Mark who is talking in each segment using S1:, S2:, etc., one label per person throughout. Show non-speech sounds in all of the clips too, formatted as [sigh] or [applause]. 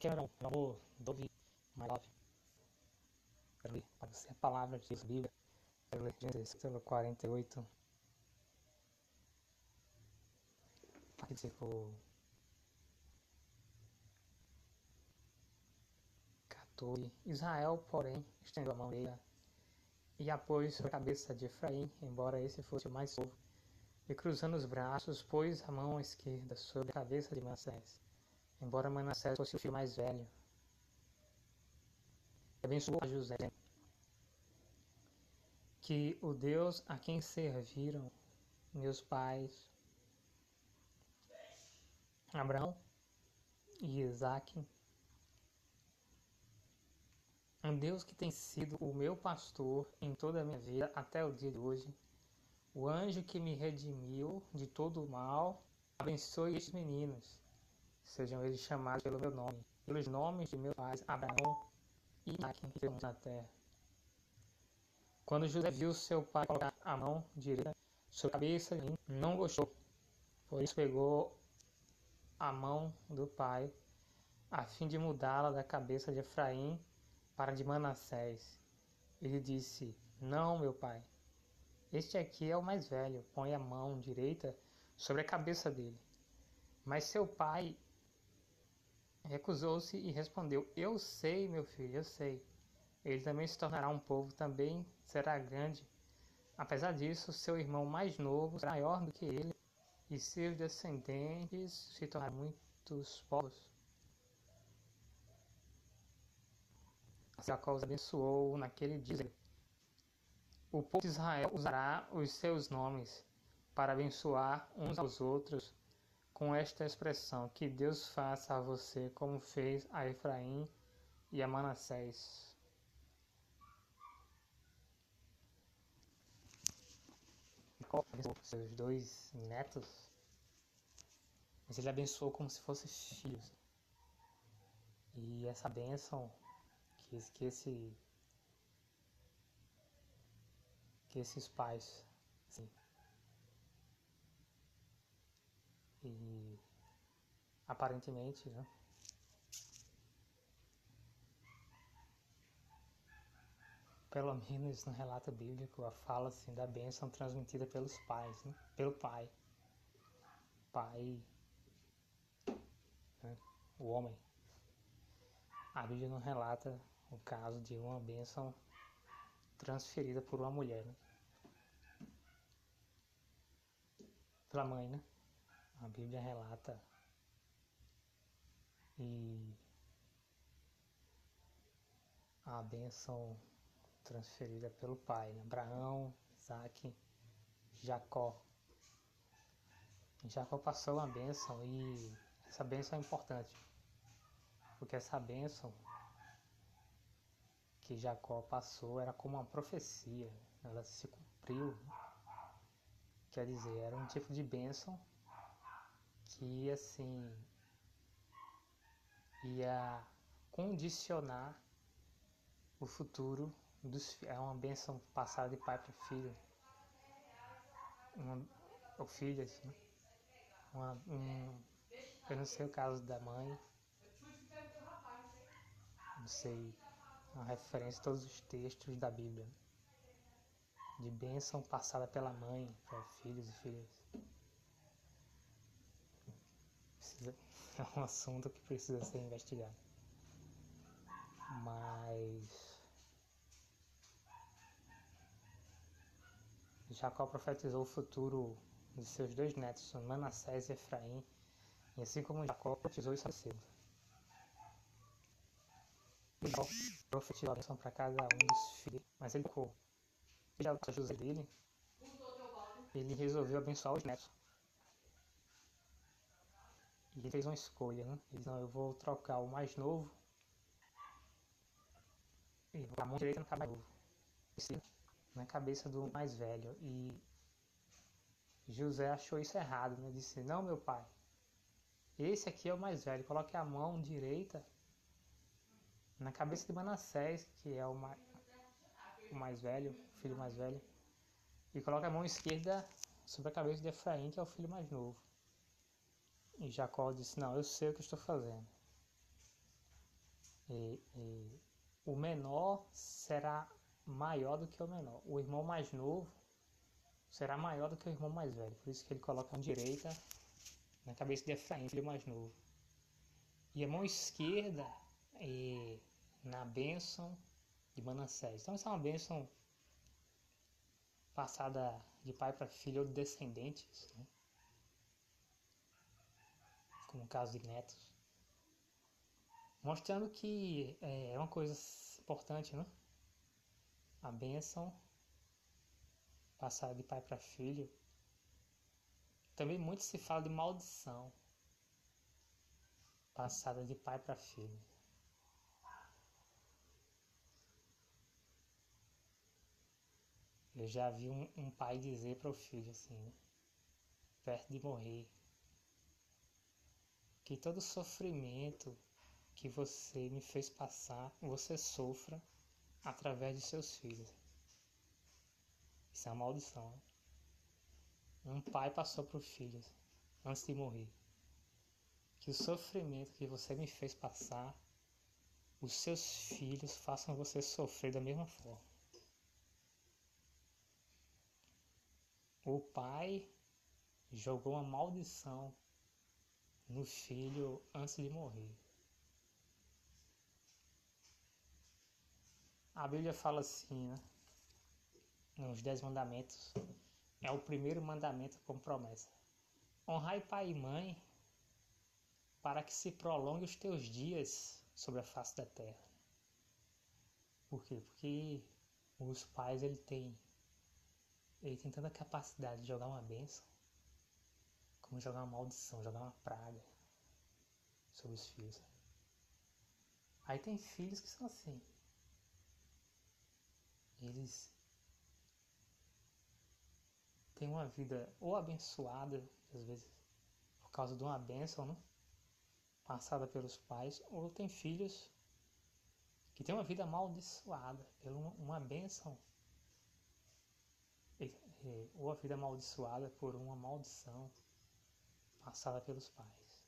S1: Cameron, meu amor, Dove, my love. Quero ler para você a palavra de Deus, Bíblia. Quero ler Gênesis capítulo 48. Versículo 14. Israel, porém, estendeu a mão dele e apoiou sobre a cabeça de Efraim, embora esse fosse o mais novo. E cruzando os braços, pôs a mão esquerda sobre a cabeça de Manassés, embora Manassés fosse o filho mais velho. E abençoou José, que o Deus a quem serviram meus pais, Abraão e Isaac, um Deus que tem sido o meu pastor em toda a minha vida até o dia de hoje, o anjo que me redimiu de todo o mal, abençoe estes meninos, sejam eles chamados pelo meu nome, pelos nomes de meus pais Abraão e Isaac que temos na terra. Quando José viu seu pai colocar a mão direita sobre a cabeça de mim, não gostou. Por isso pegou a mão do pai, a fim de mudá-la da cabeça de Efraim para de Manassés. Ele disse: Não, meu pai. Este aqui é o mais velho. Põe a mão direita sobre a cabeça dele. Mas seu pai recusou-se e respondeu: Eu sei, meu filho, eu sei. Ele também se tornará um povo, também será grande. Apesar disso, seu irmão mais novo será maior do que ele, e seus descendentes se tornarão muitos povos. Jacó os abençoou naquele dia. O povo de Israel usará os seus nomes para abençoar uns aos outros com esta expressão: Que Deus faça a você como fez a Efraim e a Manassés. Abençoou seus dois netos, mas ele abençoou como se fossem filhos. E essa bênção que, que, esse, que esses pais, sim. E aparentemente, né? Pelo menos no relato bíblico, a fala assim, da bênção transmitida pelos pais, né? pelo pai. Pai, né? o homem. A Bíblia não relata o caso de uma bênção transferida por uma mulher, né? Pela mãe, né? A Bíblia relata e a bênção transferida pelo pai, né? Abraão, Isaac, Jacó. Jacó passou uma bênção e essa bênção é importante, porque essa bênção que Jacó passou era como uma profecia, ela se cumpriu. Quer dizer, era um tipo de bênção que assim ia condicionar o futuro dos é uma bênção passada de pai para filho. Uma, o filho, assim. Uma, um, eu não sei o caso da mãe. Não sei uma referência a todos os textos da Bíblia, de bênção passada pela mãe para filhos e filhas. Precisa, [laughs] é um assunto que precisa ser investigado. Mas Jacó profetizou o futuro de seus dois netos, Manassés e Efraim, e assim como Jacó profetizou isso cedo. Jacó profetizou a bênção para cada um dos filhos, mas ele ficou. O José dele, ele resolveu abençoar os netos. Ele fez uma escolha, né? Ele disse, não, eu vou trocar o mais novo e a mão direita no cara mais novo. Na cabeça do mais velho. E José achou isso errado, né? Disse, não meu pai, esse aqui é o mais velho, coloque a mão direita na cabeça de Manassés, que é o mais, o mais velho, o filho mais velho, e coloca a mão esquerda sobre a cabeça de Efraim, que é o filho mais novo. E Jacó disse: Não, eu sei o que estou fazendo. E, e, o menor será maior do que o menor. O irmão mais novo será maior do que o irmão mais velho. Por isso que ele coloca a direita na cabeça de Efraim, filho mais novo. E a mão esquerda e, na bênção de Manassés. Então, essa é uma bênção passada de pai para filho ou de descendentes, né? Como o caso de netos. Mostrando que é, é uma coisa importante, né? A bênção passada de pai para filho. Também muito se fala de maldição passada de pai para filho. Eu já vi um, um pai dizer para o filho assim, né? perto de morrer, que todo sofrimento que você me fez passar, você sofra através de seus filhos. Isso é uma maldição. Né? Um pai passou para os filhos antes de morrer. Que o sofrimento que você me fez passar, os seus filhos façam você sofrer da mesma forma. O pai jogou uma maldição no filho antes de morrer. A Bíblia fala assim, né? Nos Dez Mandamentos, é o primeiro mandamento com promessa. Honrai pai e mãe para que se prolongue os teus dias sobre a face da terra. Por quê? Porque os pais ele tem ele tem tanta capacidade de jogar uma bênção como jogar uma maldição, jogar uma praga sobre os filhos. Aí tem filhos que são assim. Eles têm uma vida ou abençoada, às vezes por causa de uma bênção, né? passada pelos pais, ou tem filhos que têm uma vida amaldiçoada por uma, bênção, ou a vida amaldiçoada por uma maldição passada pelos pais.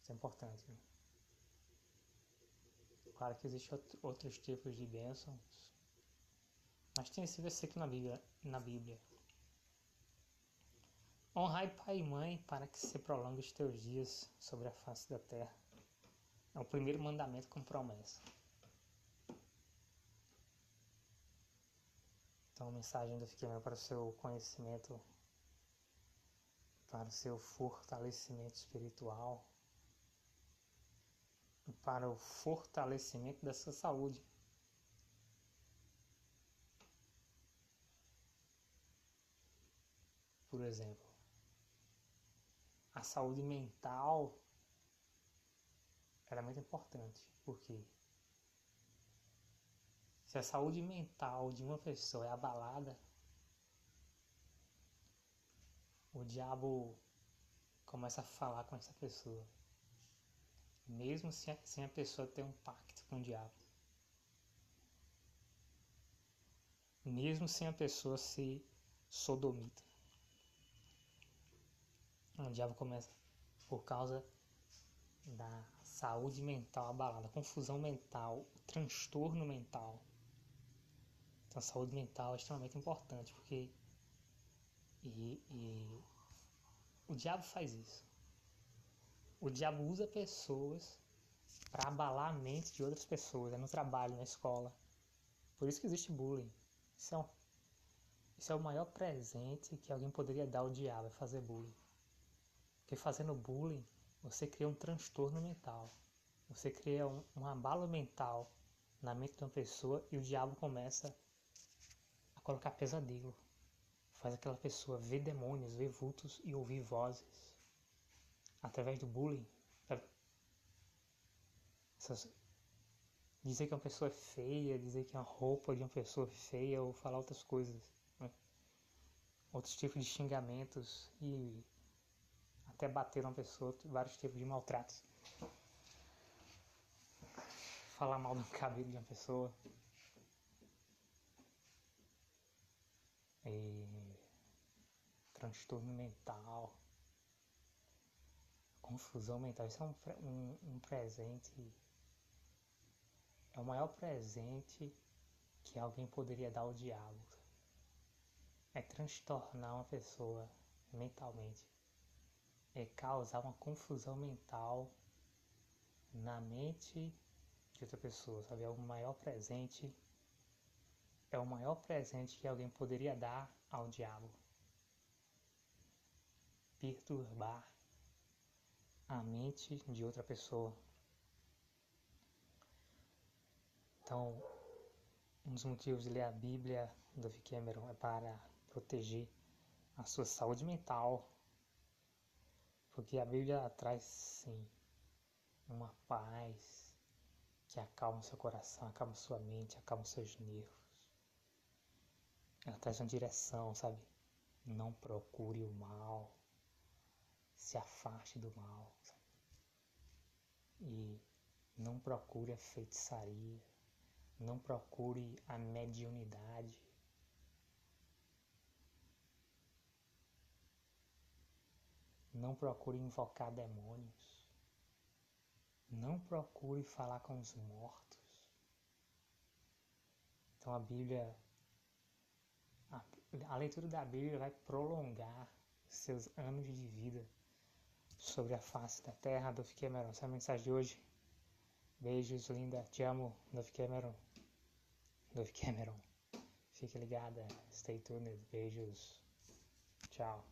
S1: Isso é importante. Né? Claro que existem outros tipos de bênçãos, mas tem esse versículo na Bíblia, na Bíblia Honrai pai e mãe para que se prolongue os teus dias sobre a face da terra. É o primeiro mandamento com promessa. Então, mensagem do Fiquei para o seu conhecimento, para o seu fortalecimento espiritual, para o fortalecimento da sua saúde. Por exemplo, a saúde mental era muito importante, porque se a saúde mental de uma pessoa é abalada, o diabo começa a falar com essa pessoa, mesmo sem a pessoa ter um pacto com o diabo. Mesmo sem a pessoa ser sodomita. O diabo começa por causa da saúde mental abalada, confusão mental, transtorno mental. Então a saúde mental é extremamente importante porque e, e o diabo faz isso. O diabo usa pessoas para abalar a mente de outras pessoas, é no trabalho, na escola. Por isso que existe bullying. Isso é, um, isso é o maior presente que alguém poderia dar ao diabo, é fazer bullying. Porque fazendo bullying, você cria um transtorno mental. Você cria um, um abalo mental na mente de uma pessoa e o diabo começa colocar pesadelo. Faz aquela pessoa ver demônios, ver vultos e ouvir vozes. Através do bullying. Essas, dizer que uma pessoa é feia, dizer que a roupa de uma pessoa é feia ou falar outras coisas. Né? Outros tipos de xingamentos e até bater uma pessoa, vários tipos de maltratos. Falar mal do [laughs] cabelo de uma pessoa. E... Transtorno mental. confusão mental. Isso é um, um, um presente. É o maior presente que alguém poderia dar ao diabo. É transtornar uma pessoa mentalmente. É causar uma confusão mental na mente de outra pessoa, sabe? É o maior presente. É o maior presente que alguém poderia dar ao diabo. Perturbar a mente de outra pessoa. Então, um dos motivos de ler a Bíblia do Cameron é para proteger a sua saúde mental, porque a Bíblia traz sim uma paz que acalma seu coração, acalma sua mente, acalma seus nervos. Ela traz uma direção, sabe? Não procure o mal, se afaste do mal. E não procure a feitiçaria, não procure a mediunidade. Não procure invocar demônios. Não procure falar com os mortos. Então a Bíblia, a, a leitura da Bíblia vai prolongar seus anos de vida sobre a face da terra. Dove Cameron, essa é a mensagem de hoje. Beijos, linda. Te amo, Dove Cameron. Dove Cameron. Fique ligada. Stay tuned. Beijos. Tchau.